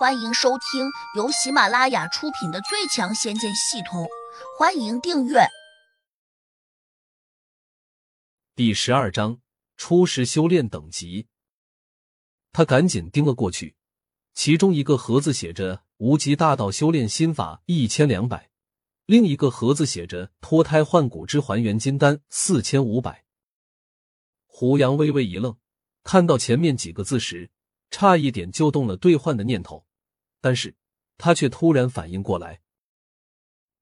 欢迎收听由喜马拉雅出品的《最强仙剑系统》，欢迎订阅。第十二章初识修炼等级。他赶紧盯了过去，其中一个盒子写着“无极大道修炼心法一千两百”，另一个盒子写着“脱胎换骨之还原金丹四千五百”。胡杨微微一愣，看到前面几个字时，差一点就动了兑换的念头。但是他却突然反应过来，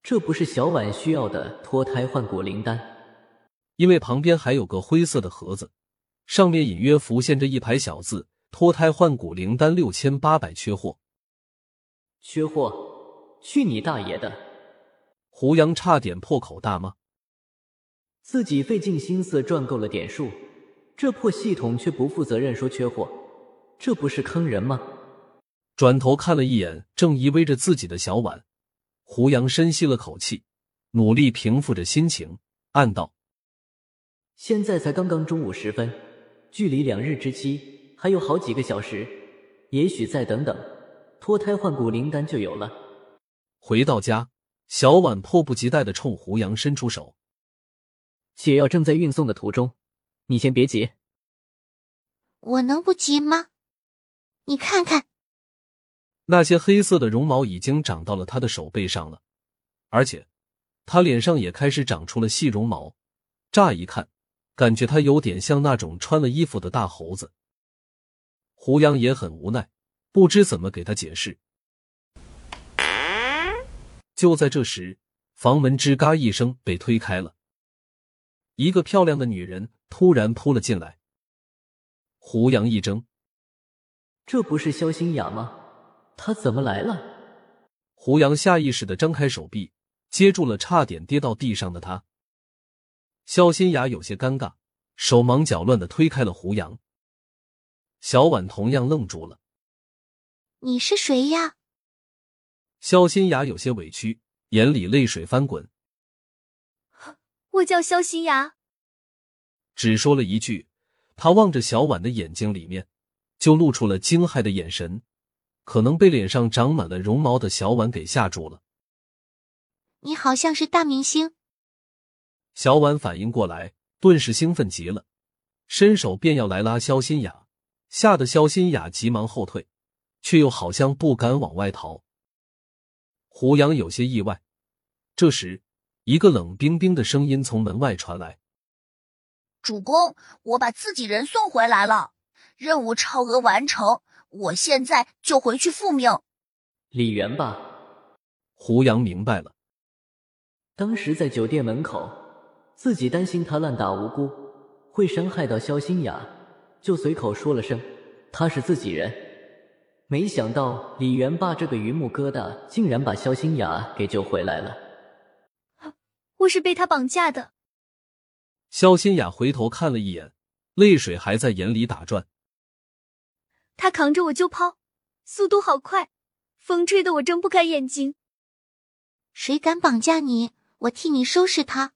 这不是小婉需要的脱胎换骨灵丹，因为旁边还有个灰色的盒子，上面隐约浮现着一排小字：“脱胎换骨灵丹六千八百，缺货。”缺货？去你大爷的！胡杨差点破口大骂，自己费尽心思赚够了点数，这破系统却不负责任说缺货，这不是坑人吗？转头看了一眼正依偎着自己的小婉，胡杨深吸了口气，努力平复着心情，暗道：“现在才刚刚中午时分，距离两日之期还有好几个小时，也许再等等，脱胎换骨灵丹就有了。”回到家，小婉迫不及待的冲胡杨伸出手：“解药正在运送的途中，你先别急。”“我能不急吗？你看看。”那些黑色的绒毛已经长到了他的手背上了，而且他脸上也开始长出了细绒毛。乍一看，感觉他有点像那种穿了衣服的大猴子。胡杨也很无奈，不知怎么给他解释。就在这时，房门吱嘎一声被推开了，一个漂亮的女人突然扑了进来。胡杨一怔，这不是肖新雅吗？他怎么来了？胡杨下意识的张开手臂，接住了差点跌到地上的他。肖新雅有些尴尬，手忙脚乱的推开了胡杨。小婉同样愣住了。你是谁呀？肖新雅有些委屈，眼里泪水翻滚。我叫肖新雅。只说了一句，他望着小婉的眼睛里面，就露出了惊骇的眼神。可能被脸上长满了绒毛的小婉给吓住了。你好像是大明星。小婉反应过来，顿时兴奋极了，伸手便要来拉肖新雅，吓得肖新雅急忙后退，却又好像不敢往外逃。胡杨有些意外。这时，一个冷冰冰的声音从门外传来：“主公，我把自己人送回来了，任务超额完成。”我现在就回去复命。李元霸，胡杨明白了。当时在酒店门口，自己担心他滥打无辜，会伤害到肖新雅，就随口说了声他是自己人。没想到李元霸这个榆木疙瘩，竟然把肖新雅给救回来了。我是被他绑架的。肖新雅回头看了一眼，泪水还在眼里打转。他扛着我就跑，速度好快，风吹得我睁不开眼睛。谁敢绑架你？我替你收拾他！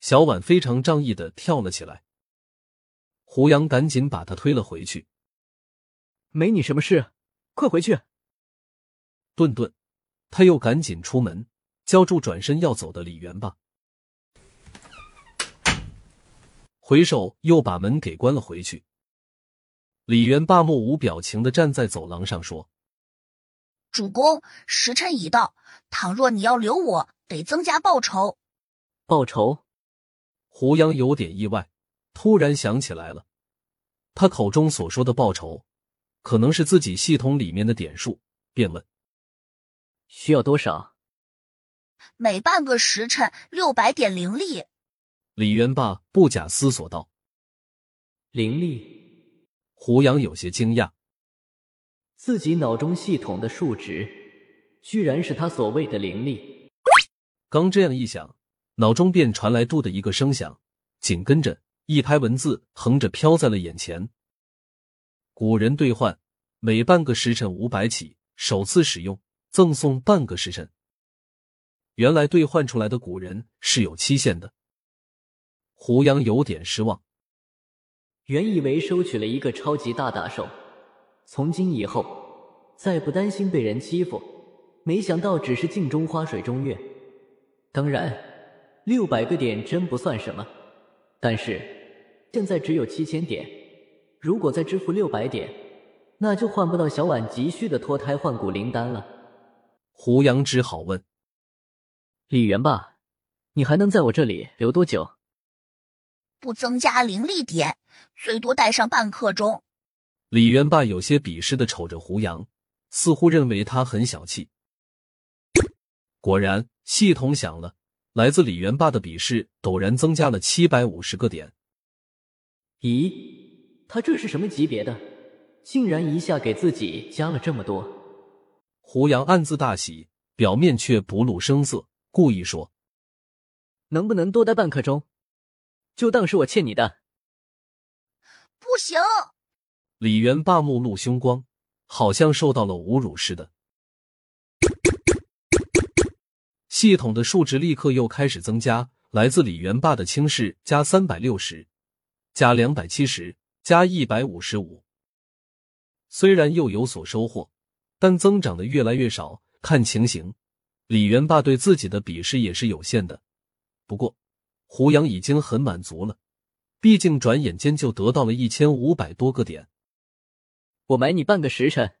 小婉非常仗义的跳了起来，胡杨赶紧把他推了回去。没你什么事，快回去！顿顿，他又赶紧出门，叫住转身要走的李元霸，回首又把门给关了回去。李元霸目无表情的站在走廊上说：“主公，时辰已到，倘若你要留我，得增加报酬。”报酬？胡杨有点意外，突然想起来了，他口中所说的报酬，可能是自己系统里面的点数，便问：“需要多少？”每半个时辰六百点灵力。李元霸不假思索道：“灵力。”胡杨有些惊讶，自己脑中系统的数值，居然是他所谓的灵力。刚这样一想，脑中便传来“嘟”的一个声响，紧跟着一排文字横着飘在了眼前。古人兑换，每半个时辰五百起，首次使用赠送半个时辰。原来兑换出来的古人是有期限的。胡杨有点失望。原以为收取了一个超级大打手，从今以后再不担心被人欺负。没想到只是镜中花水中月。当然，六百个点真不算什么，但是现在只有七千点，如果再支付六百点，那就换不到小婉急需的脱胎换骨灵丹了。胡杨只好问李元霸：“你还能在我这里留多久？”不增加灵力点，最多待上半刻钟。李元霸有些鄙视的瞅着胡杨，似乎认为他很小气。果然，系统响了，来自李元霸的鄙视陡然增加了七百五十个点。咦，他这是什么级别的？竟然一下给自己加了这么多！胡杨暗自大喜，表面却不露声色，故意说：“能不能多待半刻钟？就当是我欠你的。”不行！李元霸目露凶光，好像受到了侮辱似的。系统的数值立刻又开始增加，来自李元霸的轻视加三百六十，加两百七十，加一百五十五。虽然又有所收获，但增长的越来越少。看情形，李元霸对自己的鄙视也是有限的。不过，胡杨已经很满足了，毕竟转眼间就得到了一千五百多个点。我买你半个时辰。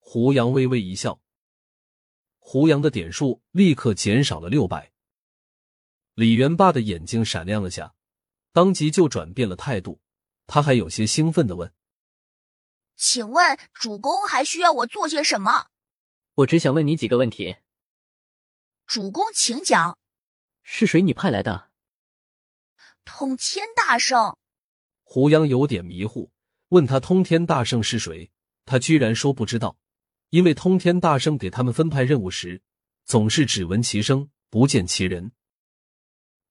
胡杨微微一笑。胡杨的点数立刻减少了六百，李元霸的眼睛闪亮了下，当即就转变了态度。他还有些兴奋的问：“请问主公还需要我做些什么？”我只想问你几个问题。主公，请讲。是谁你派来的？通天大圣。胡杨有点迷糊，问他通天大圣是谁，他居然说不知道。因为通天大圣给他们分派任务时，总是只闻其声不见其人。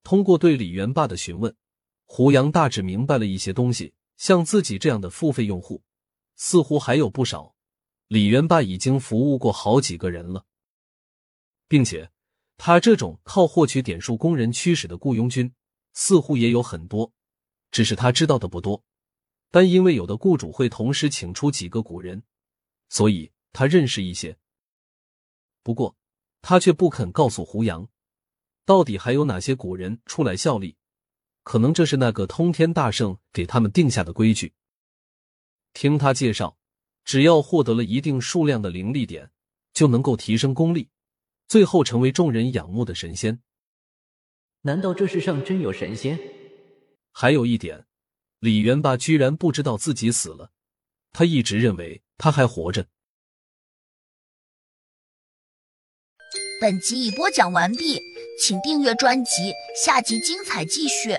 通过对李元霸的询问，胡杨大致明白了一些东西。像自己这样的付费用户，似乎还有不少。李元霸已经服务过好几个人了，并且他这种靠获取点数供人驱使的雇佣军，似乎也有很多，只是他知道的不多。但因为有的雇主会同时请出几个古人，所以。他认识一些，不过他却不肯告诉胡杨，到底还有哪些古人出来效力。可能这是那个通天大圣给他们定下的规矩。听他介绍，只要获得了一定数量的灵力点，就能够提升功力，最后成为众人仰慕的神仙。难道这世上真有神仙？还有一点，李元霸居然不知道自己死了，他一直认为他还活着。本集已播讲完毕，请订阅专辑，下集精彩继续。